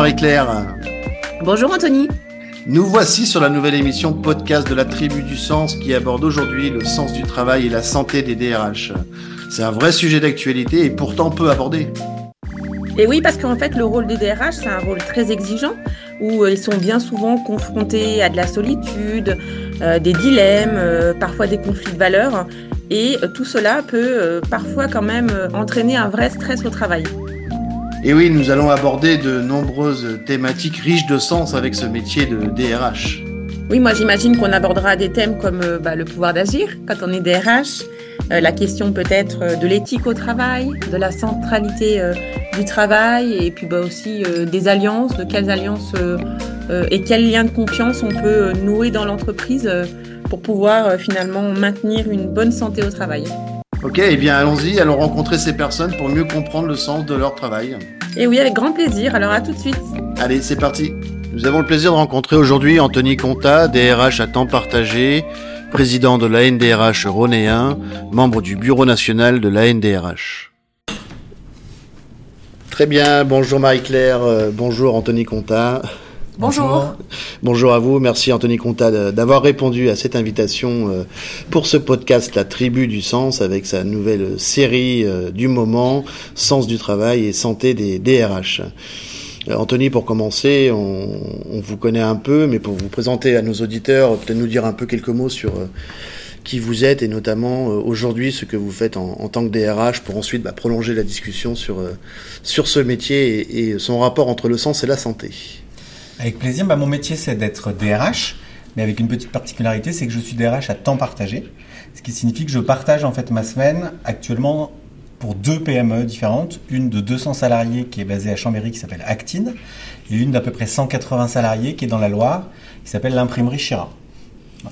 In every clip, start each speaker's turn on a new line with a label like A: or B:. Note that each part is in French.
A: Bonjour Marie-Claire.
B: Bonjour Anthony.
A: Nous voici sur la nouvelle émission podcast de la Tribu du Sens qui aborde aujourd'hui le sens du travail et la santé des DRH. C'est un vrai sujet d'actualité et pourtant peu abordé.
B: Et oui, parce qu'en fait, le rôle des DRH, c'est un rôle très exigeant où euh, ils sont bien souvent confrontés à de la solitude, euh, des dilemmes, euh, parfois des conflits de valeurs. Et tout cela peut parfois quand même entraîner un vrai stress au travail.
A: Et oui, nous allons aborder de nombreuses thématiques riches de sens avec ce métier de DRH.
B: Oui, moi j'imagine qu'on abordera des thèmes comme bah, le pouvoir d'agir quand on est DRH, euh, la question peut-être euh, de l'éthique au travail, de la centralité euh, du travail et puis bah, aussi des alliances, de quelles alliances et quels liens de confiance on peut nouer dans l'entreprise pour pouvoir finalement maintenir une bonne santé au travail.
A: Ok, eh bien allons-y, allons rencontrer ces personnes pour mieux comprendre le sens de leur travail.
B: Et oui, avec grand plaisir, alors à tout de suite.
A: Allez, c'est parti. Nous avons le plaisir de rencontrer aujourd'hui Anthony Conta, DRH à temps partagé, président de l'ANDRH Rhonéen, membre du bureau national de l'ANDRH. Très bien, bonjour Marie-Claire, euh, bonjour Anthony Conta.
B: Bonjour.
A: Bonjour à vous, merci Anthony Conta d'avoir répondu à cette invitation euh, pour ce podcast La Tribu du Sens avec sa nouvelle série euh, du moment, Sens du travail et santé des DRH. Euh, Anthony, pour commencer, on, vous connaît un peu, mais pour vous présenter à nos auditeurs, peut-être nous dire un peu quelques mots sur qui vous êtes et notamment aujourd'hui ce que vous faites en, tant que DRH pour ensuite bah, prolonger la discussion sur, sur ce métier et, son rapport entre le sens et la santé.
C: Avec plaisir, bah, mon métier c'est d'être DRH, mais avec une petite particularité, c'est que je suis DRH à temps partagé, ce qui signifie que je partage en fait ma semaine actuellement pour deux PME différentes, une de 200 salariés qui est basée à Chambéry qui s'appelle Actine, et une d'à peu près 180 salariés qui est dans la Loire qui s'appelle l'imprimerie Chira.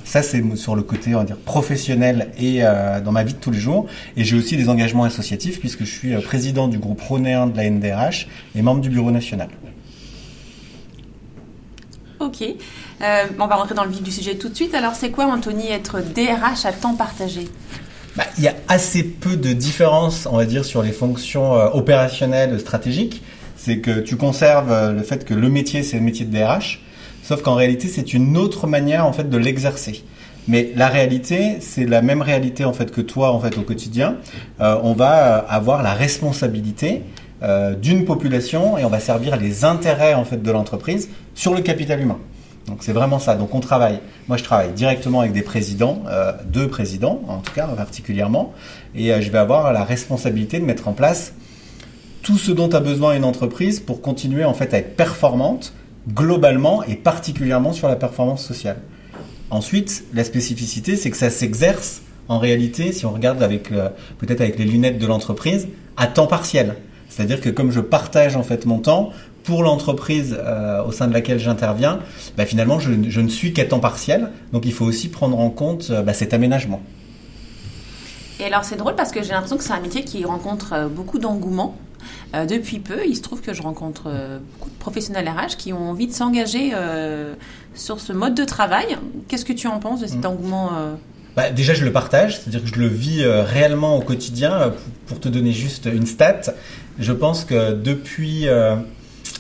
C: Ça, c'est sur le côté, on va dire, professionnel et euh, dans ma vie de tous les jours. Et j'ai aussi des engagements associatifs puisque je suis euh, président du groupe Rhonéen de la NDRH et membre du bureau national.
B: Ok. Euh, on va rentrer dans le vif du sujet tout de suite. Alors, c'est quoi, Anthony, être DRH à temps partagé?
C: Bah, il y a assez peu de différence, on va dire, sur les fonctions euh, opérationnelles stratégiques. C'est que tu conserves euh, le fait que le métier, c'est le métier de DRH, sauf qu'en réalité, c'est une autre manière en fait de l'exercer. Mais la réalité, c'est la même réalité en fait que toi en fait au quotidien. On va avoir la responsabilité d'une population et on va servir les intérêts en fait de l'entreprise sur le capital humain. Donc c'est vraiment ça. Donc on travaille. Moi je travaille directement avec des présidents, euh, deux présidents en tout cas particulièrement, et euh, je vais avoir la responsabilité de mettre en place tout ce dont a besoin une entreprise pour continuer en fait à être performante globalement et particulièrement sur la performance sociale. Ensuite, la spécificité, c'est que ça s'exerce en réalité, si on regarde avec peut-être avec les lunettes de l'entreprise, à temps partiel. C'est-à-dire que comme je partage en fait mon temps, pour l'entreprise euh, au sein de laquelle j'interviens, bah, finalement, je, ne suis qu'à temps partiel. Donc, il faut aussi prendre en compte euh, bah, cet aménagement.
B: Et alors, c'est drôle parce que j'ai l'impression que c'est un métier qui rencontre euh, beaucoup d'engouement. depuis peu, il se trouve que je rencontre beaucoup de professionnels RH qui ont envie de s'engager sur ce mode de travail. Qu'est-ce que tu en penses de cet mmh. engouement
C: bah, déjà, je le partage, c'est-à-dire que je le vis réellement au quotidien. Pour te donner juste une stat, je pense que depuis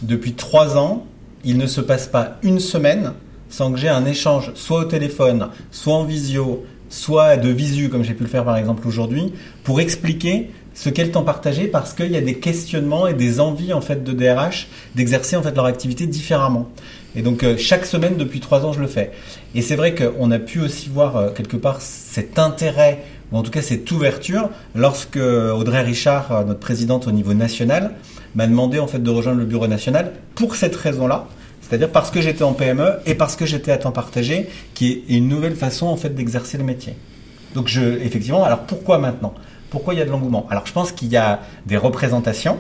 C: depuis trois ans, il ne se passe pas une semaine sans que j'ai un échange, soit au téléphone, soit en visio, soit de visu, comme j'ai pu le faire par exemple aujourd'hui, pour expliquer ce qu'est le temps partagé parce qu'il y a des questionnements et des envies en fait de DRH d'exercer en fait leur activité différemment. Et donc euh, chaque semaine depuis trois ans je le fais. Et c'est vrai qu'on a pu aussi voir euh, quelque part cet intérêt ou en tout cas cette ouverture lorsque Audrey Richard, euh, notre présidente au niveau national, m'a demandé en fait de rejoindre le bureau national pour cette raison-là, c'est-à-dire parce que j'étais en PME et parce que j'étais à temps partagé, qui est une nouvelle façon en fait d'exercer le métier. Donc je, effectivement, alors pourquoi maintenant? Pourquoi il y a de l'engouement? Alors je pense qu'il y a des représentations,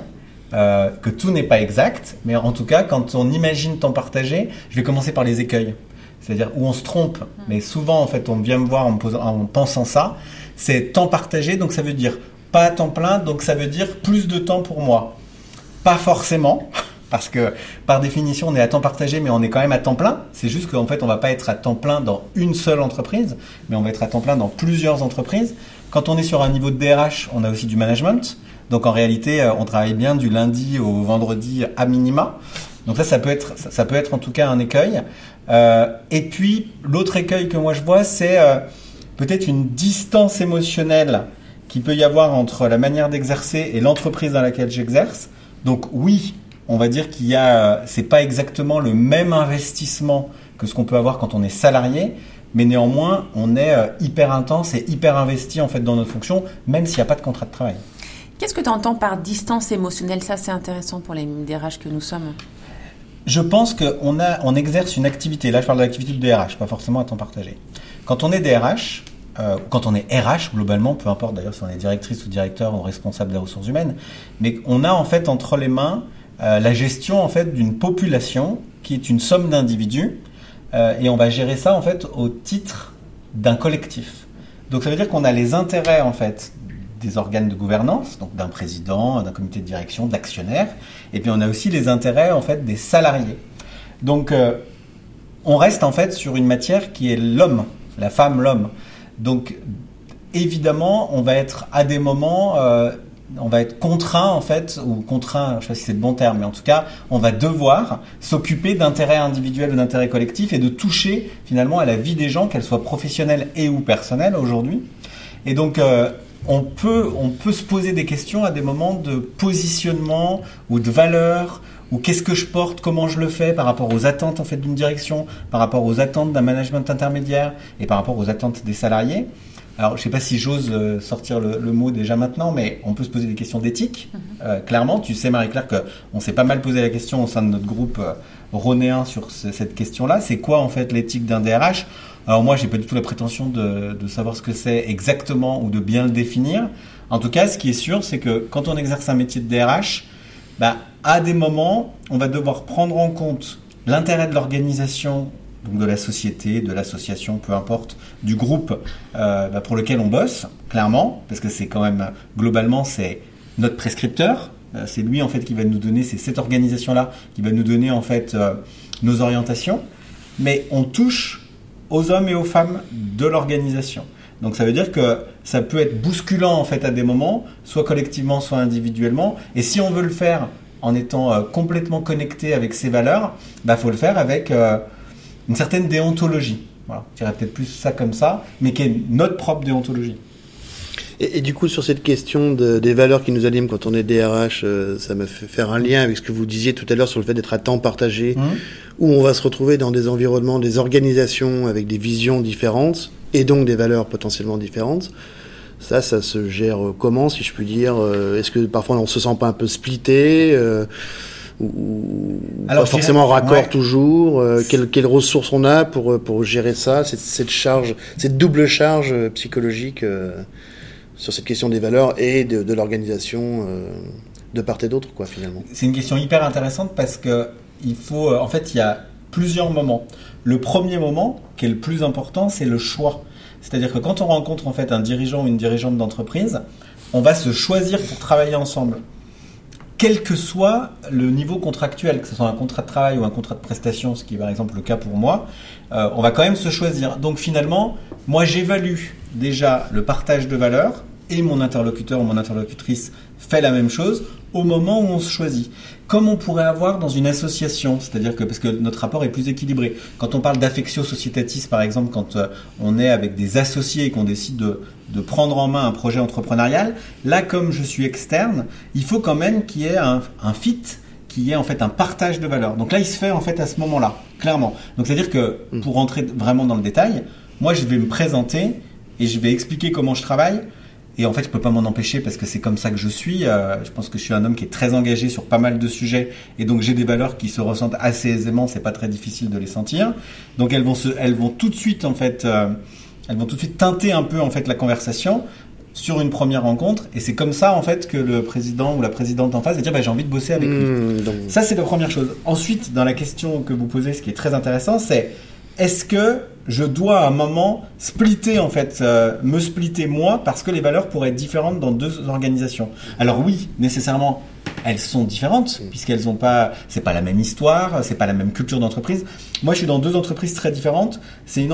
C: euh, que tout n'est pas exact, mais en tout cas, quand on imagine temps partagé, je vais commencer par les écueils. C'est-à-dire où on se trompe, mais souvent en fait on vient me voir en, en pensant ça, c'est temps partagé, donc ça veut dire pas à temps plein, donc ça veut dire plus de temps pour moi. Pas forcément, parce que par définition, on est à temps partagé, mais on est quand même à temps plein. C'est juste qu'en fait, on va pas être à temps plein dans une seule entreprise, mais on va être à temps plein dans plusieurs entreprises. Quand on est sur un niveau de DRH, on a aussi du management. Donc en réalité, euh, on travaille bien du lundi au vendredi à minima. Donc ça, ça peut être, ça, peut être en tout cas un écueil. Euh, et puis l'autre écueil que moi je vois, c'est euh, peut-être une distance émotionnelle qui peut y avoir entre la manière d'exercer et l'entreprise dans laquelle j'exerce. Donc oui, on va dire qu'il y a, c'est pas exactement le même investissement que ce qu'on peut avoir quand on est salarié, mais néanmoins, on est euh, hyper intense et hyper investi en fait dans notre fonction, même s'il n'y a pas de contrat de travail.
B: Qu'est-ce que tu entends par distance émotionnelle? Ça, c'est intéressant pour les DRH que nous sommes.
C: Je pense qu'on on exerce une activité. Là, je parle de l'activité du DRH, pas forcément à temps partagé. Quand on est DRH, euh, quand on est RH globalement, peu importe d'ailleurs si on est directrice ou directeur ou responsable des ressources humaines, mais on a en fait entre les mains euh, la gestion en fait d'une population qui est une somme d'individus euh, et on va gérer ça en fait au titre d'un collectif. Donc ça veut dire qu'on a les intérêts en fait des organes de gouvernance, donc d'un président, d'un comité de direction, d'actionnaires, et puis on a aussi les intérêts en fait des salariés. Donc euh, on reste en fait sur une matière qui est l'homme, la femme, l'homme. Donc évidemment, on va être à des moments euh, on va être contraint en fait, ou contraint, je ne sais pas si c'est le bon terme, mais en tout cas, on va devoir s'occuper d'intérêts individuels ou d'intérêts collectifs et de toucher finalement à la vie des gens, qu'elle soit professionnelle et ou personnelle aujourd'hui. Et donc, euh, on, peut, on peut se poser des questions à des moments de positionnement ou de valeur ou qu'est-ce que je porte, comment je le fais par rapport aux attentes en fait d'une direction, par rapport aux attentes d'un management intermédiaire et par rapport aux attentes des salariés. Alors, je ne sais pas si j'ose euh, sortir le, mot déjà maintenant, mais on peut se poser des questions d'éthique. Mhm. Euh, clairement, tu sais, Marie-Claire, qu'on s'est pas mal posé la question au sein de notre groupe euh, ronéen sur cette question-là. C'est quoi, en fait, l'éthique d'un DRH Alors, moi, j'ai pas du tout la prétention de, savoir ce que c'est exactement ou de bien le définir. En tout cas, ce qui est sûr, c'est que quand on exerce un métier de DRH, bah, à des moments, on va devoir prendre en compte l'intérêt de l'organisation donc de la société, de l'association, peu importe, du groupe euh, bah, pour lequel on bosse, clairement, parce que c'est quand même, globalement, c'est notre prescripteur, euh, c'est lui en fait qui va nous donner, c'est cette organisation-là qui va nous donner en fait euh, nos orientations, mais on touche aux hommes et aux femmes de l'organisation. Donc ça veut dire que ça peut être bousculant en fait à des moments, soit collectivement, soit individuellement, et si on veut le faire en étant complètement connecté avec ses valeurs, il bah, faut le faire avec une certaine déontologie. Voilà, je dirais peut-être plus ça comme ça, mais qui est notre propre déontologie.
A: Et, du coup, sur cette question des valeurs qui nous animent quand on est DRH, euh, ça me fait faire un lien avec ce que vous disiez tout à l'heure sur le fait d'être à temps partagé, mmh. Où on va se retrouver dans des environnements, des organisations avec des visions différentes et donc des valeurs potentiellement différentes. Ça, ça se gère comment, si je puis dire euh, Est-ce que parfois on se sent pas un peu splitté euh, ou Alors, pas forcément raccord toujours euh, quelles, ressources on a pour euh, pour gérer ça cette, cette charge cette double charge euh, psychologique sur cette question des valeurs et de, de l'organisation de part et d'autre quoi finalement
C: c'est une question hyper intéressante parce que il faut en fait il y a plusieurs moments. Le premier moment qui est le plus important c'est le choix. C'est-à-dire que quand on rencontre en fait un dirigeant ou une dirigeante d'entreprise on va se choisir pour travailler ensemble. Quel que soit le niveau contractuel, que ce soit un contrat de travail ou un contrat de prestation, ce qui est par exemple le cas pour moi, euh, on va quand même se choisir. Donc finalement, moi j'évalue déjà le partage de valeurs et mon interlocuteur ou mon interlocutrice fait la même chose au moment où on se choisit. Comme on pourrait avoir dans une association, c'est-à-dire que parce que notre rapport est plus équilibré. Quand on parle d'affectio societatis, par exemple, quand euh, on est avec des associés et qu'on décide de, de, prendre en main un projet entrepreneurial, là, comme je suis externe, il faut quand même qu'il y ait un, un fit qu'il y ait en fait un partage de valeurs. Donc là, il se fait en fait à ce moment-là, clairement. Donc c'est-à-dire que mm. pour rentrer vraiment dans le détail, moi je vais me présenter et je vais expliquer comment je travaille et en fait, je peux pas m'en empêcher parce que c'est comme ça que je suis. Euh, je pense que je suis un homme qui est très engagé sur pas mal de sujets et donc j'ai des valeurs qui se ressentent assez aisément. C'est pas très difficile de les sentir. Donc elles vont se, elles vont tout de suite en fait, euh, elles vont tout de suite teinter un peu en fait la conversation sur une première rencontre et c'est comme ça en fait que le président ou la présidente en face va dire bah, j'ai envie de bosser avec lui. Mmh, ça c'est la première chose. Ensuite, dans la question que vous posez, ce qui est très intéressant, c'est est-ce que je dois à un moment splitter en fait, euh, me splitter moi parce que les valeurs pourraient être différentes dans deux organisations. Alors oui, nécessairement, elles sont différentes puisqu'elles n'ont pas, c'est pas la même histoire, c'est pas la même culture d'entreprise. Moi, je suis dans deux entreprises très différentes. C'est une,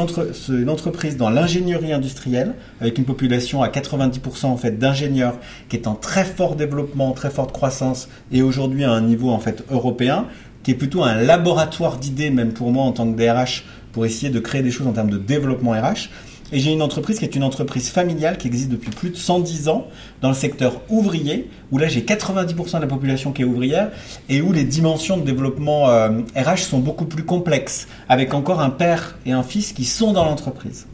C: une entreprise dans l'ingénierie industrielle avec une population à 90% en fait d'ingénieurs qui est en très fort développement, très forte croissance et aujourd'hui à un niveau en fait européen qui est plutôt un laboratoire d'idées, même pour moi en tant que DRH, pour essayer de créer des choses en termes de développement RH. Et j'ai une entreprise qui est une entreprise familiale qui existe depuis plus de 110 ans dans le secteur ouvrier, où là j'ai 90% de la population qui est ouvrière et où les dimensions de développement RH euh, sont beaucoup plus complexes, avec encore un père et un fils qui sont dans l'entreprise.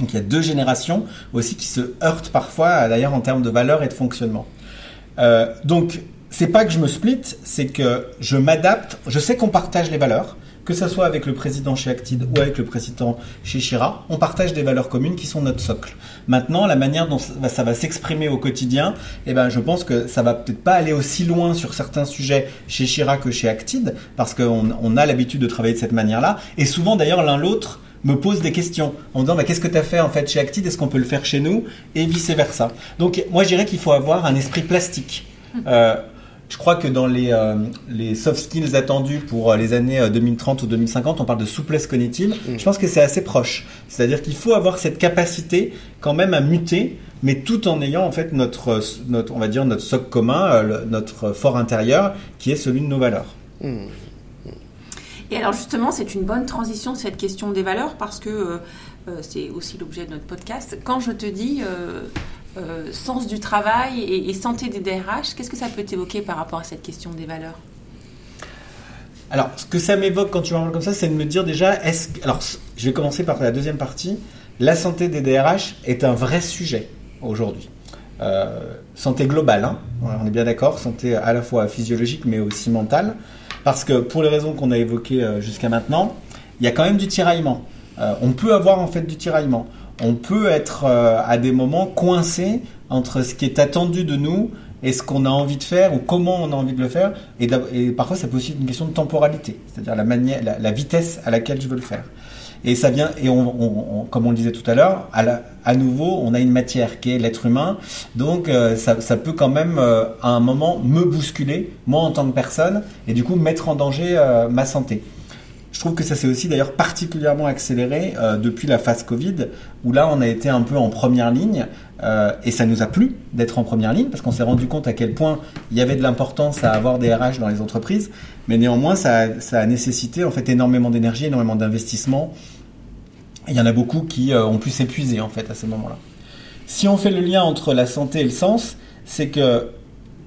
C: Donc il y a deux générations aussi qui se heurtent parfois, d'ailleurs en termes de valeur et de fonctionnement. Euh, donc c'est pas que je me split, c'est que je m'adapte. Je sais qu'on partage les valeurs, que ce soit avec le président chez Actid ou avec le président chez Chira, on partage des valeurs communes qui sont notre socle. Maintenant, la manière dont ça va s'exprimer au quotidien, eh ben, je pense que ça va peut-être pas aller aussi loin sur certains sujets chez Chira que chez Actid, parce qu'on on a l'habitude de travailler de cette manière-là. Et souvent, d'ailleurs, l'un l'autre me pose des questions en me disant bah, qu'est-ce que tu as fait en fait chez Actid, est-ce qu'on peut le faire chez nous? Et vice versa. Donc moi je dirais qu'il faut avoir un esprit plastique. Euh, je crois que dans les, euh, les soft skills attendus pour euh, les années 2030 ou 2050, on parle de souplesse cognitive. Mm. Je pense que c'est assez proche. C'est-à-dire qu'il faut avoir cette capacité quand même à muter, mais tout en ayant en fait notre, notre on va dire notre socle commun, notre fort intérieur, qui est celui de nos valeurs. Mm.
B: Et alors justement, c'est une bonne transition cette question des valeurs parce que euh, euh, c'est aussi l'objet de notre podcast. Quand je te dis euh, sens du travail et, santé des DRH, qu'est-ce que ça peut t'évoquer par rapport à cette question des valeurs?
C: Alors, ce que ça m'évoque quand tu parles comme ça, c'est de me dire déjà, est-ce alors, je vais commencer par la deuxième partie. La santé des DRH est un vrai sujet aujourd'hui. santé globale, hein. on est bien d'accord, santé à la fois physiologique mais aussi mentale. Parce que pour les raisons qu'on a évoquées euh, jusqu'à maintenant, il y a quand même du tiraillement. Euh, on peut avoir en fait du tiraillement. On peut être euh, à des moments coincé entre ce qui est attendu de nous et ce qu'on a envie de faire ou comment on a envie de le faire. Et, parfois, ça aussi une question de temporalité, c'est-à-dire la, la, vitesse à laquelle je veux le faire. Et ça vient, et comme on le disait tout à l'heure, à, nouveau, on a une matière qui est l'être humain. Donc, euh, ça, peut quand même, euh, à un moment, me bousculer, moi en tant que personne, et du coup, mettre en danger ma santé. Je trouve que ça s'est aussi d'ailleurs particulièrement accéléré depuis la phase Covid, où là, on a été un peu en première ligne. et ça nous a plu d'être en première ligne parce qu'on s'est rendu compte à quel point il y avait de l'importance à avoir des RH dans les entreprises, mais néanmoins ça a, nécessité en fait énormément d'énergie, énormément d'investissement il y en a beaucoup qui euh, ont pu s'épuiser en fait à ce moment-là. Si on fait le lien entre la santé et le sens, c'est que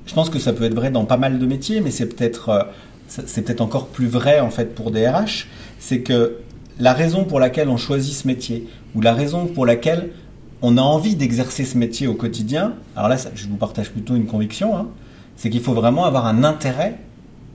C: je pense que ça peut être vrai dans pas mal de métiers, mais c'est peut-être euh, c'est peut-être encore plus vrai en fait pour des RH, c'est que la raison pour laquelle on choisit ce métier ou la raison pour laquelle on a envie d'exercer ce métier au quotidien, alors là je vous partage plutôt une conviction, hein, c'est qu'il faut vraiment avoir un intérêt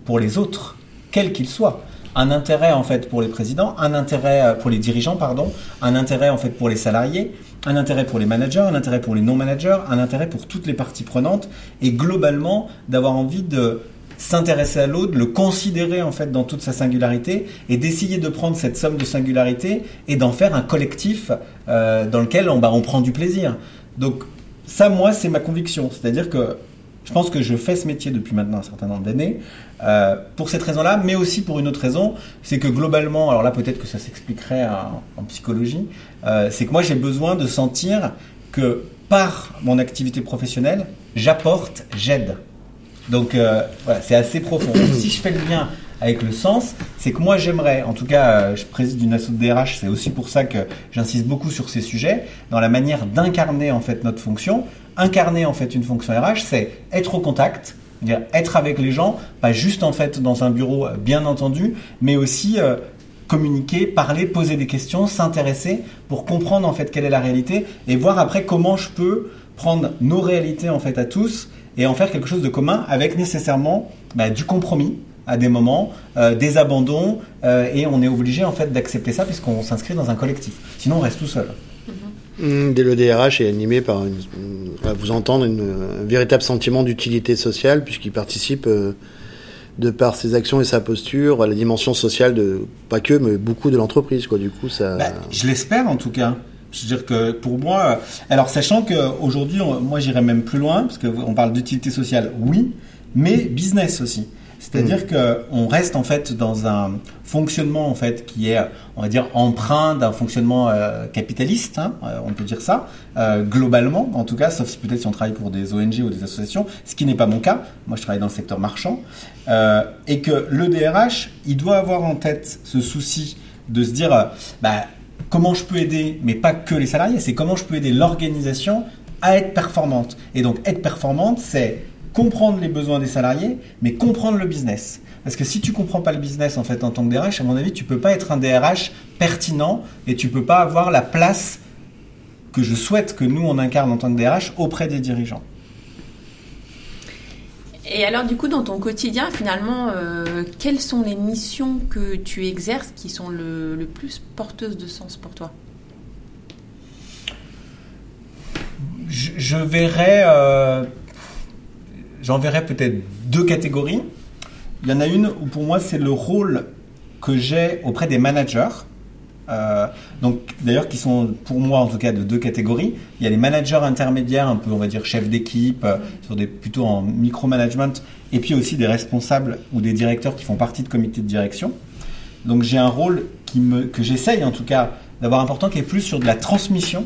C: pour les autres, quels qu'ils soient. Un intérêt en fait pour les présidents, un intérêt euh, pour les dirigeants, pardon, un intérêt en fait pour les salariés, un intérêt pour les managers, un intérêt pour les non-managers, un intérêt pour toutes les parties prenantes, et globalement d'avoir envie de s'intéresser à l'autre, le considérer en fait dans toute sa singularité, et d'essayer de prendre cette somme de singularité et d'en faire un collectif euh, dans lequel on, bah, on prend du plaisir. Donc ça, moi, c'est ma conviction, c'est-à-dire que je pense que je fais ce métier depuis maintenant un certain nombre d'années euh, pour cette raison-là, mais aussi pour une autre raison, c'est que globalement, alors là peut-être que ça s'expliquerait en, psychologie, euh, c'est que moi j'ai besoin de sentir que par mon activité professionnelle, j'apporte, j'aide. Donc euh, voilà, c'est assez profond. si je fais le lien avec le sens, c'est que moi j'aimerais, en tout cas je préside une asso de DRH, c'est aussi pour ça que j'insiste beaucoup sur ces sujets, dans la manière d'incarner en fait notre fonction. Incarner en fait une fonction RH, c'est être au contact, être avec les gens, pas juste en fait dans un bureau, euh, bien entendu, mais aussi euh, communiquer, parler, poser des questions, s'intéresser pour comprendre en fait quelle est la réalité et voir après comment je peux prendre nos réalités en fait à tous et en faire quelque chose de commun avec nécessairement bah, du compromis à des moments, euh, des abandons et on est obligé en fait d'accepter ça puisqu'on s'inscrit dans un collectif. Sinon on reste tout seul.
A: Mmh, dès le DRH est animé par une, vous entendre un véritable sentiment d'utilité sociale puisqu'il participe euh, de par ses actions et sa posture à la dimension sociale de pas que mais beaucoup de l'entreprise quoi. Du coup ça.
C: Bah, je l'espère en tout cas. Je veux dire que pour moi, alors sachant qu'aujourd'hui, moi j'irais même plus loin parce qu'on parle d'utilité sociale, oui, mais business aussi. C'est-à-dire que qu'on reste en fait dans un fonctionnement en fait qui est, on va dire, empreint d'un fonctionnement euh, capitaliste, hein, euh, on peut dire ça, euh, globalement, en tout cas, sauf si peut-être si on travaille pour des ONG ou des associations, ce qui n'est pas mon cas. Moi, je travaille dans le secteur marchand, et que le DRH, il doit avoir en tête ce souci de se dire, bah, comment je peux aider, mais pas que les salariés, c'est comment je peux aider l'organisation à être performante. Et donc, être performante, c'est comprendre les besoins des salariés, mais comprendre le business. Parce que si tu comprends pas le business en fait en tant que DRH, à mon avis, tu peux pas être un DRH pertinent et tu peux pas avoir la place que je souhaite que nous on incarne en tant que DRH auprès des dirigeants.
B: Et alors du coup, dans ton quotidien, finalement, euh, quelles sont les missions que tu exerces qui sont le, plus porteuses de sens pour toi?
C: Je, verrais, euh, j'en verrais peut-être deux catégories. Il y en a une où pour moi c'est le rôle que j'ai auprès des managers. Euh, donc d'ailleurs qui sont pour moi en tout cas de deux catégories. Il y a les managers intermédiaires, un peu on va dire chefs d'équipe, euh, sur des plutôt en micromanagement, et puis aussi des responsables ou des directeurs qui font partie de comités de direction. Donc j'ai un rôle que j'essaye en tout cas d'avoir important qui est plus sur de la transmission,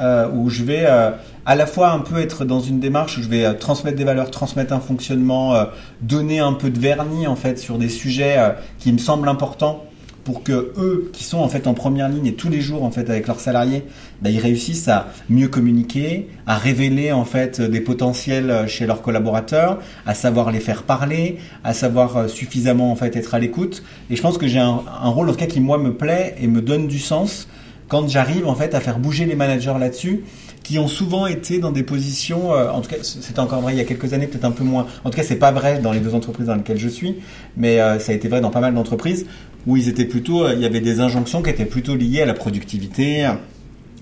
C: euh, où je vais à la fois un peu être dans une démarche où je vais transmettre des valeurs, transmettre un fonctionnement, donner un peu de vernis en fait sur des sujets qui me semblent importants pour que eux qui sont en fait en première ligne et tous les jours en fait avec leurs salariés, bah, ils réussissent à mieux communiquer, à révéler en fait des potentiels chez leurs collaborateurs, à savoir les faire parler, à savoir suffisamment en fait être à l'écoute. Et je pense que j'ai un, rôle en tout cas qui moi me plaît et me donne du sens quand j'arrive en fait à faire bouger les managers là-dessus qui ont souvent été dans des positions, euh, en tout cas c'était encore vrai il y a quelques années, peut-être un peu moins. En tout cas c'est pas vrai dans les deux entreprises dans lesquelles je suis, mais euh, ça a été vrai dans pas mal d'entreprises où ils étaient plutôt, euh, il y avait des injonctions qui étaient plutôt liées à la productivité,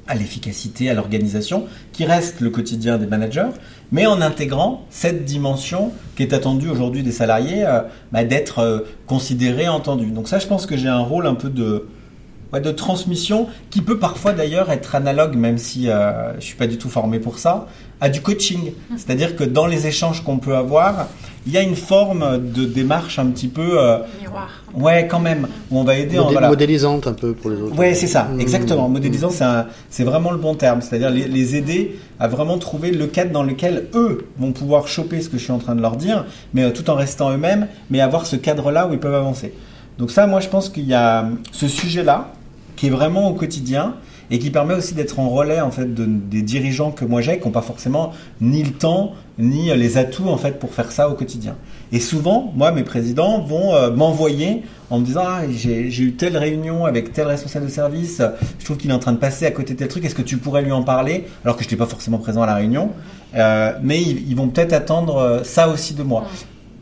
C: à l'efficacité, à l'organisation, qui reste le quotidien des managers, mais en intégrant cette dimension qui est attendue aujourd'hui des salariés, bah, d'être considéré, entendu. Donc ça je pense que j'ai un rôle un peu de de transmission qui peut parfois d'ailleurs être analogue, même si euh, je suis pas du tout formé pour ça, à du coaching. C'est-à-dire que dans les échanges qu'on peut avoir, il y a une forme de démarche un petit peu
B: euh, miroir.
C: Ouais, quand même, où on va aider
A: en modélisante un peu pour les autres.
C: Ouais, c'est ça, mmh. exactement. Modélisant, c'est vraiment le bon terme. C'est-à-dire les, les, aider à vraiment trouver le cadre dans lequel eux vont pouvoir choper ce que je suis en train de leur dire, mais euh, tout en restant eux-mêmes, mais avoir ce cadre-là où ils peuvent avancer. Donc ça, moi, je pense qu'il y a ce sujet-là qui est vraiment au quotidien et qui permet aussi d'être en relais en fait de, des dirigeants que moi j'ai qui n'ont pas forcément ni le temps ni les atouts en fait pour faire ça au quotidien. Et souvent, moi, mes présidents vont euh, m'envoyer en me disant ah, j'ai eu telle réunion avec tel responsable de service, je trouve qu'il est en train de passer à côté de tel truc, est-ce que tu pourrais lui en parler? Alors que je n'étais pas forcément présent à la réunion, euh, mais ils, vont peut-être attendre euh, ça aussi de moi.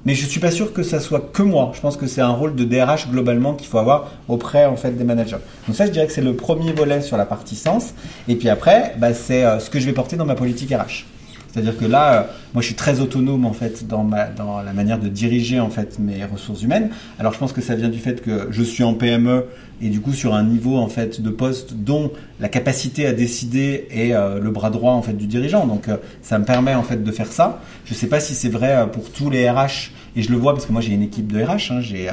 C: Mais je suis pas sûr que ça soit que moi. Je pense que c'est un rôle de DRH globalement qu'il faut avoir auprès en fait des managers. Donc ça, je dirais que c'est le premier volet sur la partie sens. Et puis après, bah, c'est euh, ce que je vais porter dans ma politique RH. C'est-à-dire que là, euh, moi, je suis très autonome en fait dans, la manière de diriger en fait mes ressources humaines. Alors, je pense que ça vient du fait que je suis en PME et du coup sur un niveau en fait de poste dont la capacité à décider est euh, le bras droit en fait du dirigeant. Donc, euh, ça me permet en fait de faire ça. Je ne sais pas si c'est vrai pour tous les RH et je le vois parce que moi j'ai une équipe de RH. Hein, j'ai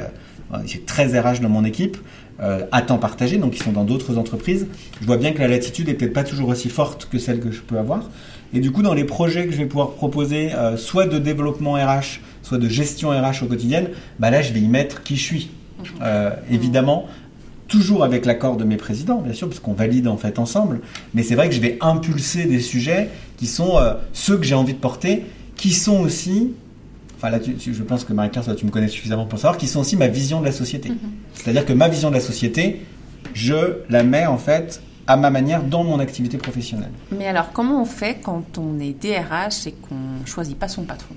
C: j'ai 13 RH dans mon équipe. à temps partagé, donc ils sont dans d'autres entreprises. Je vois bien que la latitude est peut-être pas toujours aussi forte que celle que je peux avoir. Et du coup, dans les projets que je vais pouvoir proposer, euh, soit de développement RH, soit de gestion RH au quotidien, bah là, je vais y mettre qui je suis. Euh, évidemment, toujours avec l'accord de mes présidents, bien sûr, parce qu'on valide en fait ensemble. Mais c'est vrai que je vais impulser des sujets qui sont euh, ceux que j'ai envie de porter, qui sont aussi enfin là, je pense que Marie-Claire, tu me connais suffisamment pour savoir, qui sont aussi ma vision de la société. Mm-hmm. C'est-à-dire que ma vision de la société, je la mets en fait à ma manière dans mon activité professionnelle.
B: Mais alors, comment on fait quand on est DRH et qu'on choisit pas son patron?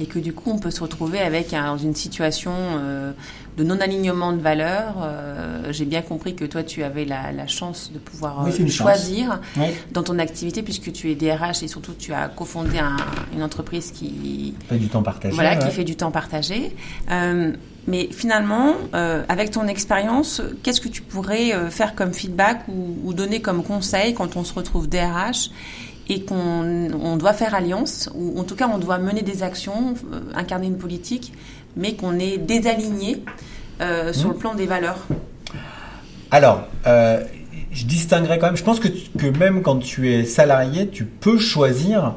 B: Et que du coup on peut se retrouver avec dans une situation euh, de non-alignement de valeurs. Euh, j'ai bien compris que toi tu avais la, chance de pouvoir euh, choisir dans ton activité puisque tu es DRH et surtout tu as cofondé une entreprise qui
C: fait du temps partagé.
B: Voilà, qui fait du temps partagé. Mais finalement, avec ton expérience, qu'est-ce que tu pourrais faire comme feedback ou, donner comme conseil quand on se retrouve DRH et qu'on doit faire alliance, ou en tout cas on doit mener des actions, euh, incarner une politique, mais qu'on est désaligné euh, sur
C: Mmh.
B: le plan des valeurs?
C: Alors, euh, je distinguerais quand même. Je pense que, tu- que même quand tu es salarié, tu peux choisir.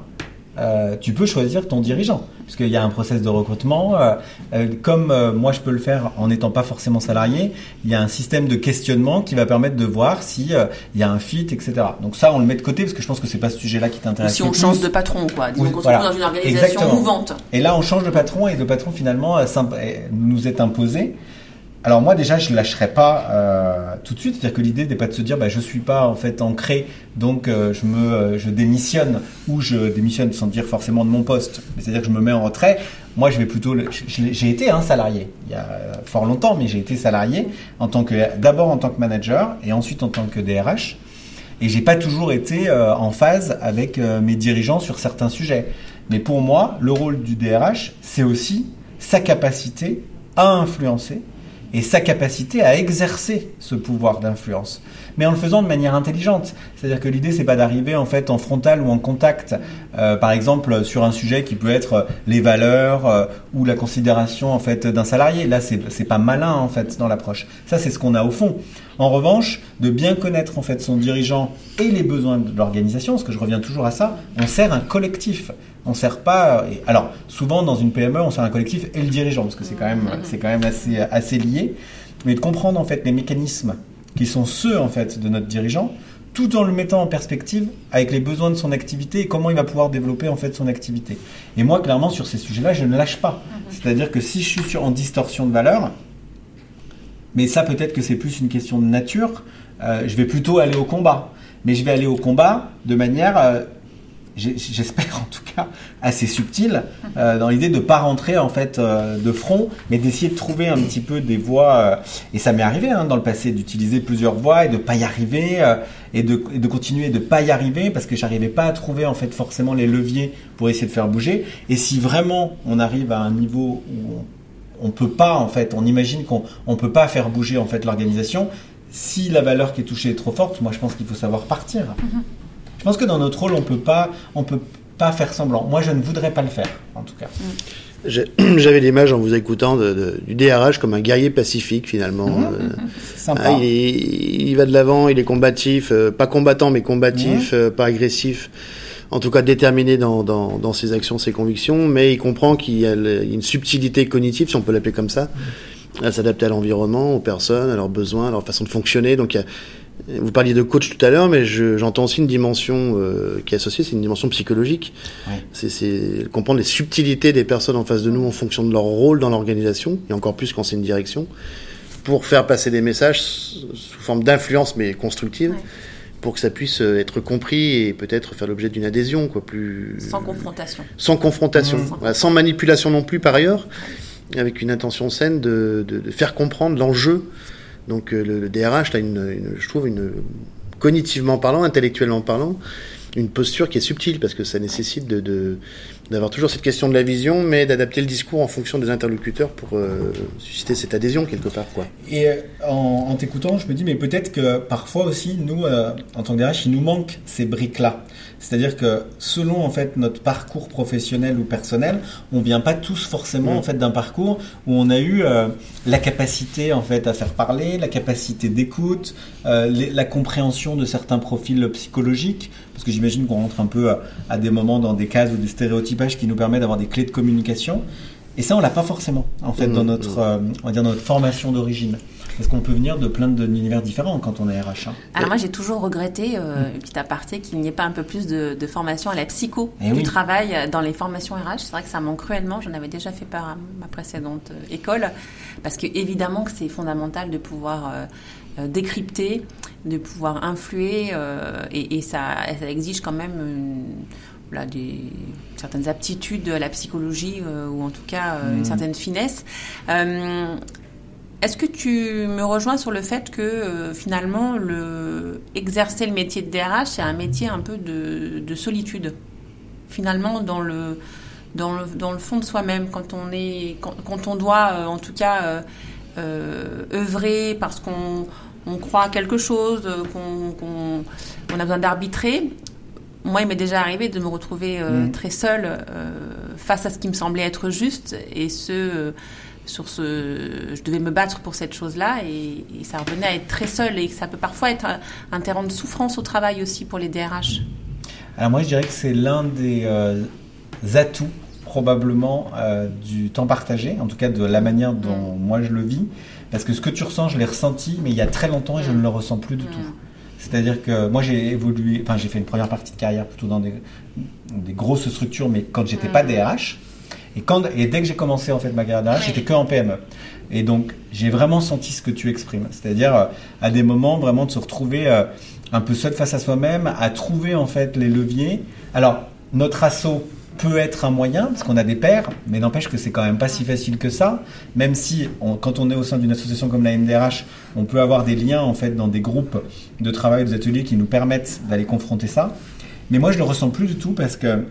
C: euh, tu peux choisir ton dirigeant, parce qu'il y a un process de recrutement. euh, euh, comme euh, moi, je peux le faire en n'étant pas forcément salarié, il y a un système de questionnement qui va permettre de voir si il y a un fit, etc. Donc ça, on le met de côté parce que je pense que c'est pas ce sujet-là qui t'intéresse.
B: si on change de patron, quoi. Disons
C: Oui,
B: qu'on se retrouve dans une organisation
C: Exactement.
B: mouvante.
C: Et là, on change de patron et le patron finalement nous est imposé. Alors moi déjà, je lâcherai pas euh, tout de suite. C'est-à-dire que l'idée n'est pas de se dire, bah, je suis pas en fait ancré, donc euh, je me, euh, je démissionne ou je démissionne sans dire forcément de mon poste. C'est-à-dire que je me mets en retrait. Moi, je vais plutôt. J'ai été un salarié il y a fort longtemps, mais j'ai été salarié en tant que d'abord en tant que manager et ensuite en tant que DRH. Et j'ai pas toujours été en phase avec mes dirigeants sur certains sujets. Mais pour moi, le rôle du DRH, c'est aussi sa capacité à influencer et sa capacité à exercer ce pouvoir d'influence, mais en le faisant de manière intelligente. C'est-à-dire que l'idée, c'est pas d'arriver en fait en frontal ou en contact, euh, par exemple sur un sujet qui peut être euh, les valeurs euh, ou la considération en fait d'un salarié. Là, c'est pas malin en fait dans l'approche. Ça, c'est ce qu'on a au fond. En revanche, de bien connaître en fait son dirigeant et les besoins de l'organisation, parce que je reviens toujours à ça, on sert un collectif. On sert pas. et- alors souvent dans une PME, on sert un collectif et le dirigeant, parce que c'est quand même c'est quand même assez assez lié. Mais de comprendre en fait les mécanismes qui sont ceux en fait de notre dirigeant, tout en le mettant en perspective avec les besoins de son activité et comment il va pouvoir développer en fait son activité. Et moi, clairement, sur ces sujets-là, je ne lâche pas. C'est-à-dire que si je suis sur, en distorsion de valeur, mais ça peut-être que c'est plus une question de nature, euh, je vais plutôt aller au combat. Mais je vais aller au combat de manière, euh, j'espère en tout cas, assez subtile, euh, dans l'idée de ne pas rentrer en fait euh, de front, mais d'essayer de trouver un petit peu des voies. euh, et ça m'est arrivé hein, dans le passé d'utiliser plusieurs voies et de pas y arriver, et, de, de continuer de pas y arriver parce que j'arrivais pas à trouver en fait forcément les leviers pour essayer de faire bouger. Et si vraiment on arrive à un niveau où on, on peut pas en fait, on imagine qu'on on peut pas faire bouger en fait l'organisation. Si la valeur qui est touchée est trop forte, moi je pense qu'il faut savoir partir. Je pense que dans notre rôle, on peut pas, on peut pas faire semblant. Moi, je ne voudrais pas le faire, en tout cas.
A: J'avais l'image en vous écoutant de, de- du DRH comme un guerrier pacifique finalement. Euh,
C: Sympa.
A: ah, il, va de l'avant, il est combatif, euh, pas combattant mais combatif, euh, pas agressif. En tout cas déterminé dans, dans, dans ses actions, ses convictions, mais il comprend qu'il y a une subtilité cognitive, si on peut l'appeler comme ça, à s'adapter à l'environnement, aux personnes, à leurs besoins, à leur façon de fonctionner. Donc il y a- vous parliez de coach tout à l'heure, mais je- j'entends aussi une dimension euh, qui est associée, c'est une dimension psychologique.
C: Ouais.
A: C'est- comprendre les subtilités des personnes en face de nous en fonction de leur rôle dans l'organisation, et encore plus quand c'est une direction, pour faire passer des messages sous forme d'influence, mais constructive,
B: Ouais.
A: pour que ça puisse euh, être compris et peut-être faire l'objet d'une adhésion, quoi, plus
B: Sans confrontation.
A: sans confrontation,
C: Mmh.
A: Voilà, sans manipulation non plus par ailleurs, avec une intention saine de, de, de faire comprendre l'enjeu. Donc euh, le, le DRH, là, une, je trouve, une, cognitivement parlant, intellectuellement parlant, une posture qui est subtile parce que ça nécessite de- d'avoir toujours cette question de la vision, mais d'adapter le discours en fonction des interlocuteurs pour euh, susciter cette adhésion quelque part. Quoi.
C: Et euh, en, en t'écoutant, je me dis, mais peut-être que parfois aussi, nous, euh, en tant que DRH, il nous manque ces briques-là. C'est-à-dire que selon en fait notre parcours professionnel ou personnel, on vient pas tous forcément
A: Mm.
C: en fait d'un parcours où on a eu euh, la capacité en fait à faire parler, la capacité d'écoute, les- la compréhension de certains profils psychologiques, parce que j'imagine qu'on rentre un peu à, à des moments dans des cases ou des qui nous permettent d'avoir des clés de communication. Et ça, on l'a pas forcément en fait
A: Mm,
C: dans notre,
A: mm.
C: euh, on va dire notre formation d'origine. Parce qu'on peut venir de plein d'univers différents quand on est RH. hein.
B: Alors moi j'ai toujours regretté, euh, petit aparté, qu'il n'y ait pas un peu plus de, de formation à la psycho
C: Eh
B: du
C: oui.
B: travail dans les formations RH. C'est vrai que ça manque cruellement. J'en avais déjà fait part à ma précédente euh, école, parce que évidemment que c'est fondamental de pouvoir euh, euh, décrypter, de pouvoir influer, euh, et, et ça, ça exige quand même une- voilà, des, certaines aptitudes à la psychologie, euh, ou en tout cas euh,
C: Mhm.
B: une certaine finesse. Euh, est-ce que tu me rejoins sur le fait que euh, finalement, le, exercer le métier de DRH, c'est un métier un peu de, de solitude? Finalement, dans le, dans le, dans le fond de soi-même, quand on, est, quand, quand on doit, euh, en tout cas, euh, œuvrer parce qu'on on croit à quelque chose, qu'on qu'on- on a besoin d'arbitrer. Moi, il m'est déjà arrivé de me retrouver euh,
C: Mhm.
B: très seule euh, face à ce qui me semblait être juste, et ce, euh, sur ce, je devais me battre pour cette chose-là et, ça revenait à être très seul et ça peut parfois être un, terrain de souffrance au travail aussi pour les DRH.
C: Alors moi je dirais que c'est l'un des atouts probablement du temps partagé, en tout cas de la manière dont mm. moi je le vis, parce que ce que tu ressens, je l'ai ressenti, mais il y a très longtemps et je mm. ne le ressens plus du tout. C'est-à-dire que moi j'ai évolué, enfin j'ai fait une première partie de carrière plutôt dans des, des grosses structures, mais quand j'étais pas DRH, et, quand, et dès que j'ai commencé en fait ma carrière j'étais que en PME. Et donc j'ai vraiment senti ce que tu exprimes, c'est-à-dire euh, à des moments vraiment de se retrouver euh, un peu seul face à soi-même, à trouver en fait les leviers. Alors notre assaut peut être un moyen, parce qu'on a des pairs, mais n'empêche que c'est quand même pas si facile que ça, même si quand on est au sein d'une association comme la MDRH, on peut avoir des liens en fait dans des groupes de travail, des ateliers qui nous permettent d'aller confronter ça. Mais moi je le ressens plus du tout parce que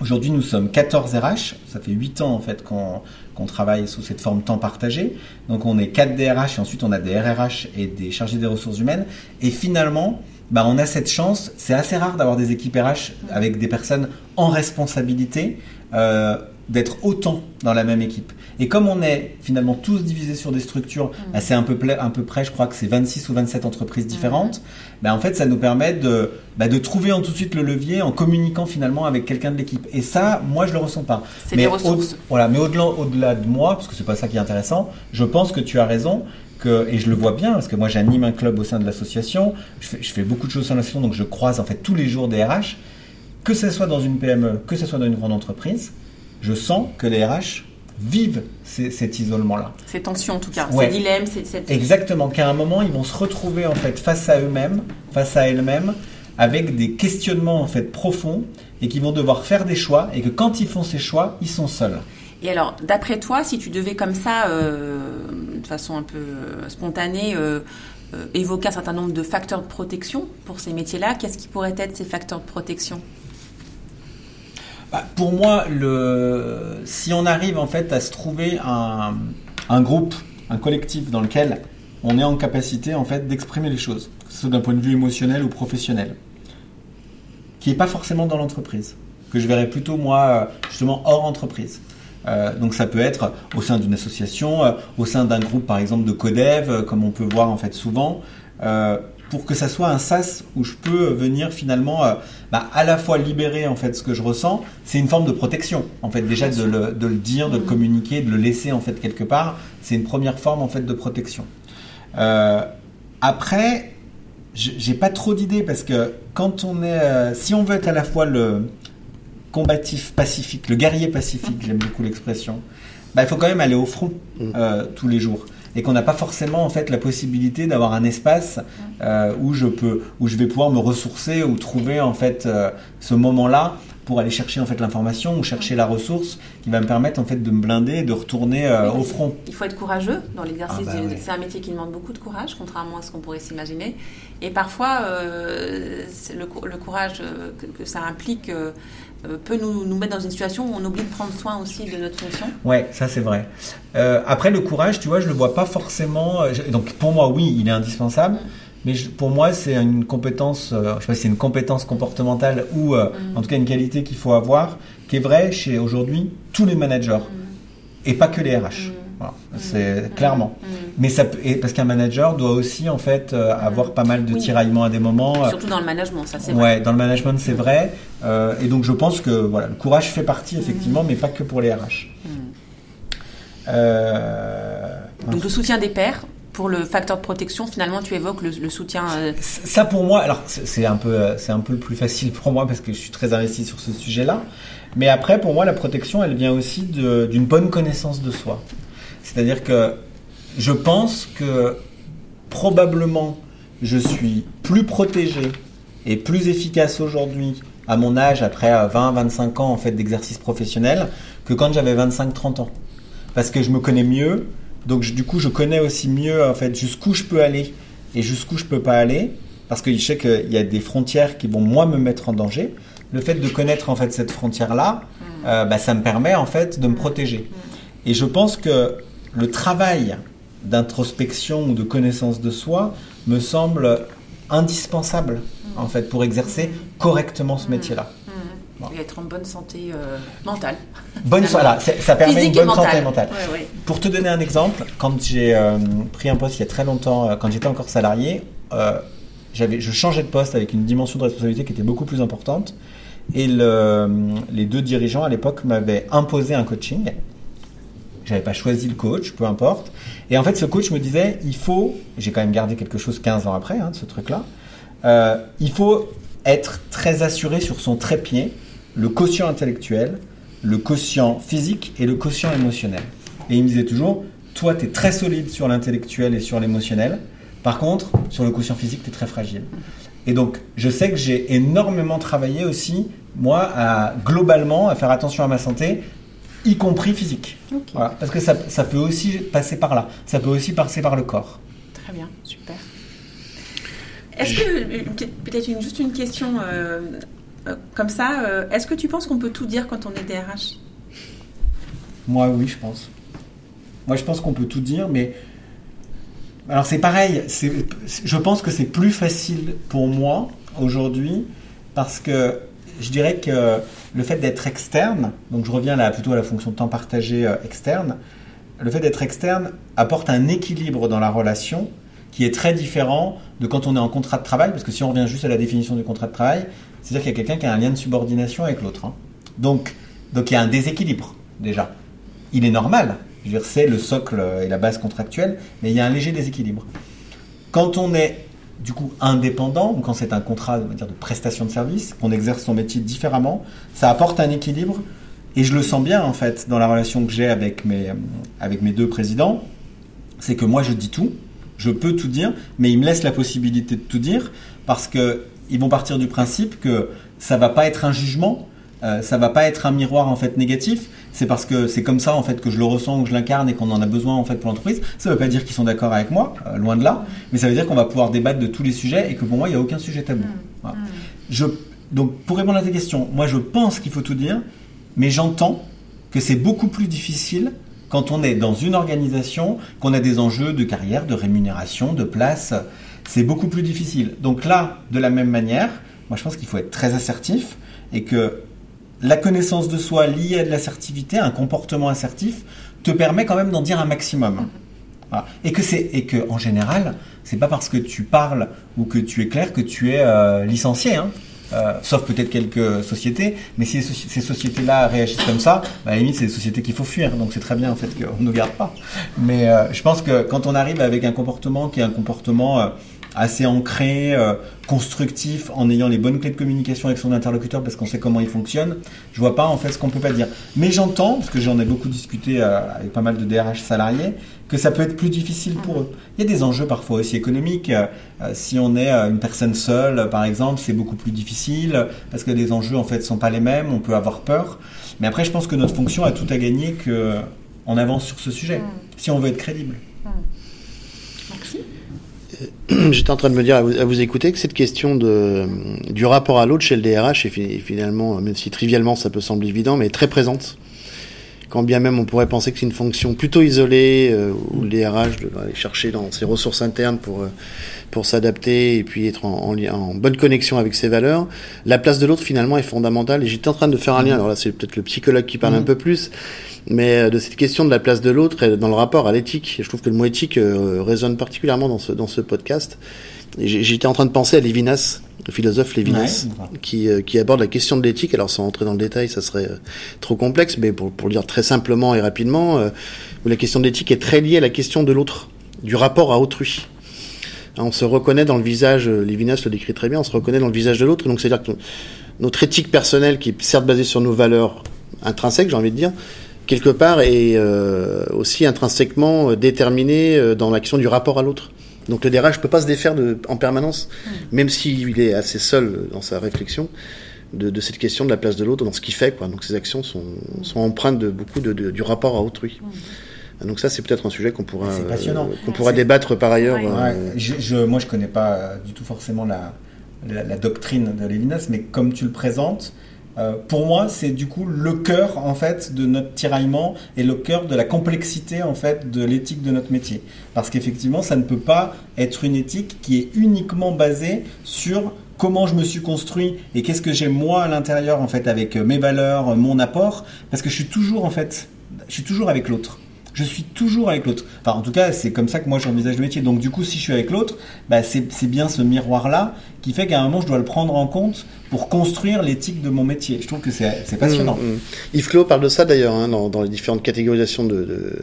C: Aujourd'hui, nous sommes 14 RH. Ça fait 8 ans en fait qu'on travaille sous cette forme temps partagé. Donc, on est 4 DRH et ensuite on a des RRH et des chargés des ressources humaines. Et finalement, bah, on a cette chance. C'est assez rare d'avoir des équipes RH avec des personnes en responsabilité. Euh, d'être autant dans la même équipe. Et comme on est finalement tous divisés sur des structures mm. assez un peu, un peu près, je crois que c'est 26 ou 27 entreprises différentes, mm. ben, en fait ça nous permet de, bah, de trouver en tout de suite le levier en communiquant finalement avec quelqu'un de l'équipe. Et ça, moi je le ressens pas.
B: C'est des ressources.
C: voilà, mais au-delà au -delà de moi, parce que c'est pas ça qui est intéressant, je pense que tu as raison. Que, et je le vois bien parce que moi j'anime un club au sein de l'association, je fais, je fais beaucoup de choses dans l'association donc je croise en fait tous les jours des RH, que ce soit dans une PME, que ce soit dans une grande entreprise, je sens que les RH vivent cet isolement-là.
B: Ces tensions en tout cas, ces dilemmes. Cette...
C: Exactement, qu'à un moment, ils vont se retrouver en fait face à eux-mêmes, face à elles-mêmes, avec des questionnements en fait profonds et qui vont devoir faire des choix et que quand ils font ces choix, ils sont seuls.
B: Et alors, d'après toi, si tu devais comme ça, euh, de façon un peu euh, spontanée, euh, évoquer un certain nombre de facteurs de protection pour ces métiers-là, qu'est-ce qui pourrait être ces facteurs de protection?
C: Bah, pour moi, si on arrive en fait à se trouver un, un groupe, un collectif dans lequel on est en capacité en fait d'exprimer les choses, que ce soit d'un point de vue émotionnel ou professionnel, qui n'est pas forcément dans l'entreprise, que je verrais plutôt moi justement hors entreprise. Euh, donc ça peut être au sein d'une association, euh, au sein d'un groupe par exemple de codev, euh, comme on peut voir en fait souvent. Euh, pour que ça soit un sas où je peux venir finalement euh, bah, à la fois libérer en fait ce que je ressens, c'est une forme de protection en fait déjà de le, de le, dire, de le mmh. communiquer, de le laisser en fait quelque part, c'est une première forme en fait de protection. Euh, après, j'ai pas trop d'idées parce que quand on est, euh, si on veut être à la fois le combatif pacifique, le guerrier pacifique, j'aime beaucoup l'expression, bah, il faut quand même aller au front mmh. tous les jours et qu'on n'a pas forcément en fait la possibilité d'avoir un espace euh, où je peux où je vais pouvoir me ressourcer ou trouver en fait euh, ce moment-là pour aller chercher en fait l'information ou chercher la ressource qui va me permettre en fait de me blinder et de retourner euh, au front.
B: Il faut être courageux dans l'exercice. Ah bah c'est un métier qui demande beaucoup de courage, contrairement à ce qu'on pourrait s'imaginer. Et parfois, le, le, courage que, que, ça implique euh, peut nous, nous, mettre dans une situation où on oublie de prendre soin aussi de notre fonction.
C: Ouais, ça c'est vrai. Euh, après le courage, tu vois, je le vois pas forcément. Euh, donc pour moi, oui, il est indispensable. Mm. Mais pour moi, c'est une compétence, euh, je sais pas si c'est une compétence comportementale ou mm. en tout cas une qualité qu'il faut avoir, qui est vraie chez aujourd'hui tous les managers mm. et pas que les RH. Voilà, c'est clairement. Mais ça parce qu'un manager doit aussi en fait euh, avoir pas mal de tiraillements à des moments.
B: Euh, Surtout dans le management, ça c'est
C: vrai. Dans le management c'est vrai. Euh, et donc je pense que voilà, le courage fait partie effectivement, mais pas que pour les RH.
B: donc le soutien des pairs. Pour le facteur de protection, finalement, tu évoques le, soutien.
C: Ça, pour moi, alors c'est un peu, c'est un peu le plus facile pour moi parce que je suis très investi sur ce sujet-là. Mais après, pour moi, la protection, elle vient aussi d'une bonne connaissance de soi. C'est-à-dire que je pense que probablement je suis plus protégé et plus efficace aujourd'hui à mon âge, après 20-25 ans en fait d'exercice professionnel, que quand j'avais 25-30 ans. Parce que je me connais mieux, donc du coup je connais aussi mieux en fait jusqu'où je peux aller et jusqu'où je peux pas aller, parce que je sais qu'il y a des frontières qui vont moi me mettre en danger. Le fait de connaître en fait cette frontière là, mmh. euh, bah, ça me permet en fait de me protéger. Et je pense que le travail d'introspection ou de connaissance de soi me semble indispensable en fait pour exercer correctement ce métier-là.
B: Et être en bonne santé euh, mentale.
C: Bonne, voilà, ça permet
B: Physique
C: une bonne
B: mentale.
C: santé mentale.
B: Ouais, ouais.
C: Pour te donner un exemple, quand j'ai euh, pris un poste il y a très longtemps, euh, quand j'étais encore salarié, euh, je changeais de poste avec une dimension de responsabilité qui était beaucoup plus importante. Et le- les deux dirigeants à l'époque m'avaient imposé un coaching. J'avais pas choisi le coach, peu importe. Et en fait, ce coach me disait, il faut, j'ai quand même gardé quelque chose 15 ans après hein, de ce truc-là, euh, il faut être très assuré sur son trépied, le quotient intellectuel, le quotient physique et le quotient émotionnel. Et il me disait toujours, toi, tu es très solide sur l'intellectuel et sur l'émotionnel. Par contre, sur le quotient physique, tu es très fragile. Et donc, je sais que j'ai énormément travaillé aussi, moi, globalement, à faire attention à ma santé, y compris physique. Voilà, parce que ça, ça peut aussi passer par là. Ça peut aussi passer par le corps.
B: Très bien, super. Est-ce que, peut-être- une- juste une question euh, euh, comme ça, euh, est-ce que tu penses qu'on peut tout dire quand on est DRH
C: Moi, oui, je pense. Moi, je pense qu'on peut tout dire, mais. Alors, c'est pareil. c'est- Je pense que c'est plus facile pour moi aujourd'hui parce que je dirais que le fait d'être externe, donc je reviens là plutôt à la fonction de temps partagé euh, externe, le fait d'être externe apporte un équilibre dans la relation qui est très différent de quand on est en contrat de travail, parce que si on revient juste à la définition du contrat de travail, c'est-à-dire qu'il y a quelqu'un qui a un lien de subordination avec l'autre. hein. Donc, donc il y a un déséquilibre déjà. Il est normal, je c'est le socle et la base contractuelle, mais il y a un léger déséquilibre. Quand on est du coup indépendant, ou quand c'est un contrat on va dire, de prestation de service, qu'on exerce son métier différemment, ça apporte un équilibre. Et je le sens bien en fait dans la relation que j'ai avec mes, euh, avec mes deux présidents, c'est que moi je dis tout, je peux tout dire, mais ils me laissent la possibilité de tout dire parce que ils vont partir du principe que ça va pas être un jugement, euh, ça va pas être un miroir en fait négatif. C'est parce que c'est comme ça en fait que je le ressens, que je l'incarne et qu'on en a besoin en fait pour l'entreprise. Ça veut pas dire qu'ils sont d'accord avec moi, euh, loin de là, mais ça veut dire qu'on va pouvoir débattre de tous les sujets et que pour moi il y a aucun sujet tabou. Voilà. Je, donc pour répondre à ta question, moi je pense qu'il faut tout dire, mais j'entends que c'est beaucoup plus difficile quand on est dans une organisation, qu'on a des enjeux de carrière, de rémunération, de place. C'est beaucoup plus difficile. Donc là, de la même manière, moi je pense qu'il faut être très assertif et que la connaissance de soi liée à de l'assertivité, un comportement assertif, te permet quand même d'en dire un maximum. Et que c'est et que en général, c'est pas parce que tu parles ou que tu es clair que tu es euh, licencié. Hein. Euh, sauf peut-être quelques sociétés, mais si ces soci- ces sociétés-là réagissent comme ça, bah, à la limite, c'est des sociétés qu'il faut fuir. Donc c'est très bien en fait qu'on ne garde pas. Mais euh, je pense que quand on arrive avec un comportement qui est un comportement euh, assez ancré, euh, constructif, en ayant les bonnes clés de communication avec son interlocuteur parce qu'on sait comment il fonctionne, je vois pas en fait ce qu'on peut pas dire. Mais j'entends, parce que j'en ai beaucoup discuté euh, avec pas mal de DRH salariés, que ça peut être plus difficile pour eux. Il y a des enjeux parfois aussi économiques. Euh, si on est une personne seule, par exemple, c'est beaucoup plus difficile parce que les enjeux en fait sont pas les mêmes. On peut avoir peur. Mais après, je pense que notre fonction a tout à gagner que on avance sur ce sujet, si on veut être crédible.
A: J'étais en train de me dire à vous, écouter que cette question du rapport à l'autre chez le DRH est fi- finalement, même si trivialement ça peut sembler évident, mais très présente. Quand bien même on pourrait penser que c'est une fonction plutôt isolée, euh, où le DRH doit aller chercher dans ses ressources internes pour, euh, pour s'adapter et puis être en, en, bonne connexion avec ses valeurs, la place de l'autre finalement est fondamentale. Et j'étais en train de faire un lien, alors là c'est peut-être le psychologue qui parle un peu plus, mais euh, de cette question de la place de l'autre et dans le rapport à l'éthique. Je trouve que le mot éthique euh, résonne particulièrement dans ce, dans ce podcast. J'étais en train de penser à Lévinas, le philosophe Lévinas,
C: Ouais.
A: qui, euh, qui aborde la question de l'éthique. Alors sans entrer dans le détail, ça serait euh, trop complexe, mais pour, pour le dire très simplement et rapidement, euh, où la question de l'éthique est très liée à la question de l'autre, du rapport à autrui. Hein, On se reconnaît dans le visage, euh, Lévinas le décrit très bien, on se reconnaît dans le visage de l'autre, donc c'est-à-dire que notre éthique personnelle, qui est certes basée sur nos valeurs intrinsèques, j'ai envie de dire, quelque part est euh, aussi intrinsèquement euh, déterminée euh, dans l'action du rapport à l'autre. Donc le DRH ne peut pas se défaire de, en permanence, même s'il est assez seul dans sa réflexion, de, de cette question de la place de l'autre dans ce qu'il fait. Quoi. Donc ses actions sont, sont empreintes de beaucoup de, de- du rapport à autrui. Donc ça, c'est peut-être un sujet qu'on pourra, euh, qu'on pourra
C: C'est-
A: débattre par ailleurs.
B: Ouais.
A: euh,
C: Ouais, je, je- moi, je connais pas du tout forcément la, la, la doctrine de Lévinas, mais comme tu le présentes, euh, pour moi, c'est du coup le cœur en fait de notre tiraillement et le cœur de la complexité en fait de l'éthique de notre métier. Parce qu'effectivement, ça ne peut pas être une éthique qui est uniquement basée sur comment je me suis construit et qu'est-ce que j'ai moi à l'intérieur en fait avec mes valeurs, mon apport, parce que je suis toujours en fait, je suis toujours avec l'autre. Je suis toujours avec l'autre. Enfin, en tout cas, c'est comme ça que moi j'envisage le métier. Donc, du coup, si je suis avec l'autre, bah, c'est bien ce miroir-là qui fait qu'à un moment, je dois le prendre en compte pour construire l'éthique de mon métier. Je trouve que c'est passionnant. Mmh,
A: mmh. Yves Clos parle de ça d'ailleurs hein, dans, dans, les différentes catégorisations de,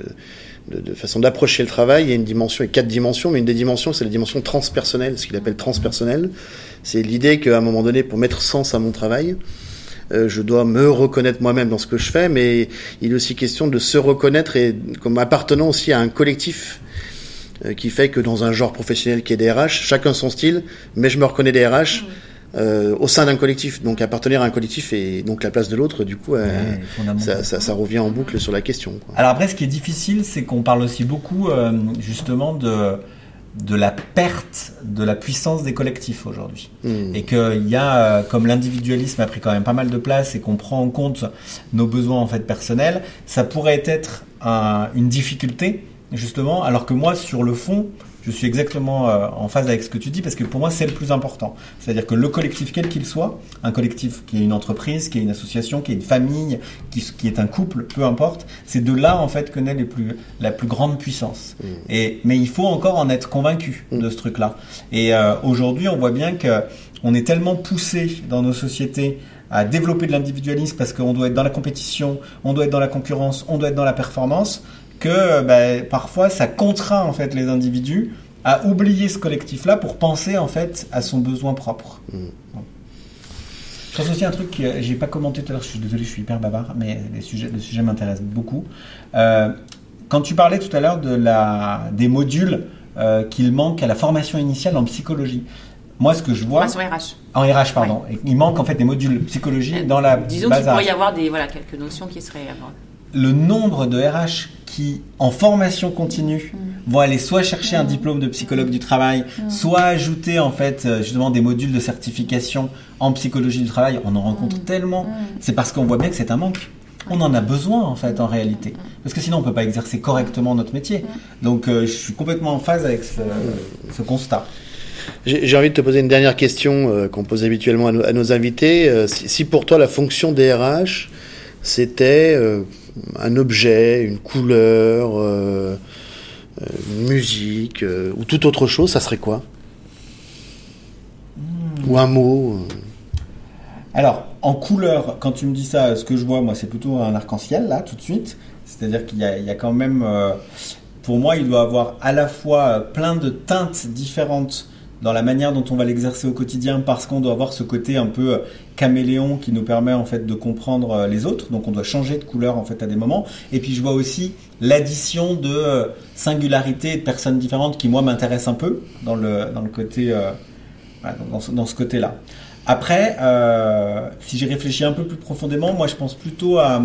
A: de, de, façon d'approcher le travail. Il y a une dimension, et quatre dimensions, mais une des dimensions, c'est la dimension transpersonnelle, ce qu'il appelle transpersonnel. C'est l'idée qu'à un moment donné, pour mettre sens à mon travail, euh, je dois me reconnaître moi-même dans ce que je fais, mais il est aussi question de se reconnaître et comme appartenant aussi à un collectif euh, qui fait que dans un genre professionnel qui est DRH, chacun son style, mais je me reconnais DRH. Euh, au sein d'un collectif. Donc appartenir à un collectif et donc la place de l'autre, du coup, euh, ça, ça, ça, revient en boucle sur la question. Quoi.
C: Alors après, ce qui est difficile, c'est qu'on parle aussi beaucoup justement de de la perte de la puissance des collectifs aujourd'hui. Hmm. Et qu'il y a, euh, comme l'individualisme a pris quand même pas mal de place et qu'on prend en compte nos besoins en fait personnels, ça pourrait être une difficulté justement, alors que moi, sur le fond, je suis exactement euh, en phase avec ce que tu dis parce que pour moi c'est le plus important. C'est-à-dire que le collectif quel qu'il soit, un collectif qui est une entreprise, qui est une association, qui est une famille, qui, qui est un couple, peu importe, c'est de là en fait que naît les plus, la plus grande puissance. Mm. Et, mais il faut encore en être convaincu mm. de ce truc-là. Et euh, aujourd'hui on voit bien que on est tellement poussé dans nos sociétés à développer de l'individualisme parce qu'on doit être dans la compétition, on doit être dans la concurrence, on doit être dans la performance, que bah, parfois ça contraint en fait les individus à oublier ce collectif-là pour penser en fait à son besoin propre. Mm. Je pense aussi un truc que j'ai pas commenté tout à l'heure, je suis désolé, je suis hyper bavard, mais les sujets, le sujet m'intéresse beaucoup. Euh, quand tu parlais tout à l'heure de la, des modules euh, qu'il manque à la formation initiale en psychologie, moi, ce que je vois.
B: En RH.
C: En RH, pardon. Il manque en fait des modules psychologie dans la.
B: Disons qu'il pourrait y avoir des, voilà, quelques notions qui seraient.
C: Le nombre de RH qui, en formation continue, mm. vont aller soit chercher un mm. diplôme de psychologue du travail, mm. soit ajouter en fait euh, justement des modules de certification en psychologie du travail. On en rencontre tellement. C'est parce qu'on voit bien que c'est un manque. On en a besoin en fait en réalité, parce que sinon on peut pas exercer correctement notre métier. Donc euh, je suis complètement en phase avec ce, constat.
A: J'ai envie de te poser une dernière question euh, qu'on pose habituellement à, nos, invités. si, si, pour toi la fonction DRH c'était un objet, une couleur, euh, euh, une musique euh, ou toute autre chose, ça serait quoi hmm. Ou un mot
C: Alors, en couleur, quand tu me dis ça, ce que je vois, moi, c'est plutôt un arc-en-ciel, là, tout de suite. C'est-à-dire qu'il y, a quand même, pour moi, il doit avoir à la fois plein de teintes différentes dans la manière dont on va l'exercer au quotidien parce qu'on doit avoir ce côté un peu euh, caméléon qui nous permet en fait de comprendre euh, les autres. Donc on doit changer de couleur en fait à des moments. Et puis je vois aussi l'addition de euh, singularités de personnes différentes qui moi m'intéressent un peu dans le dans le côté ce, dans, ce, côté là après si j'ai réfléchi un peu plus profondément moi je pense plutôt à,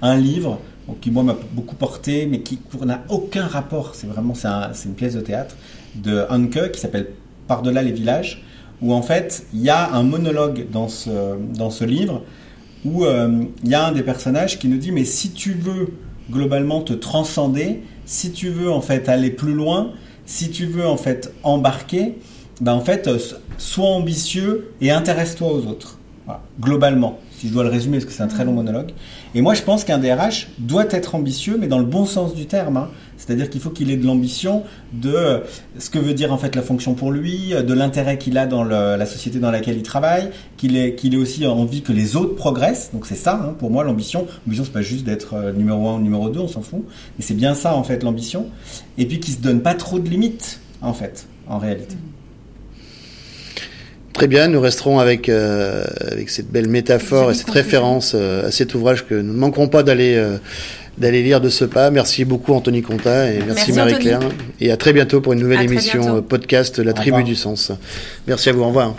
C: un livre qui moi m'a beaucoup porté mais qui n'a aucun rapport. C'est vraiment c'est un, une pièce de théâtre de Hanke qui s'appelle par-delà les villages, où en fait il y a un monologue dans ce, dans ce livre où euh, il y a un des personnages qui nous dit mais si tu veux globalement te transcender, si tu veux en fait aller plus loin, si tu veux en fait embarquer, ben en fait euh, sois ambitieux et intéresse-toi aux autres. Globalement, si je dois le résumer parce que c'est un très long monologue. Et moi je pense qu'un DRH doit être ambitieux mais dans le bon sens du terme. Hein. C'est-à-dire qu'il faut qu'il ait de l'ambition de ce que veut dire en fait la fonction pour lui, de l'intérêt qu'il a dans la société dans laquelle il travaille, qu'il ait, qu'il ait aussi envie que les autres progressent. Donc c'est ça, hein, pour moi, l'ambition. L'ambition, c'est pas juste d'être euh, numéro un ou numéro deux, on s'en fout. Mais c'est bien ça, en fait, l'ambition. Et puis qu'il se donne pas trop de limites, en fait, en réalité.
A: Très bien, nous resterons avec, euh, avec cette belle métaphore et cette référence euh, à cet ouvrage que nous ne manquerons pas d'aller d'aller lire de ce pas. Merci beaucoup Anthony Conta et merci, Marie-Claire. Et à très bientôt pour une nouvelle émission euh, podcast La Tribu du Sens. Merci à vous, au revoir.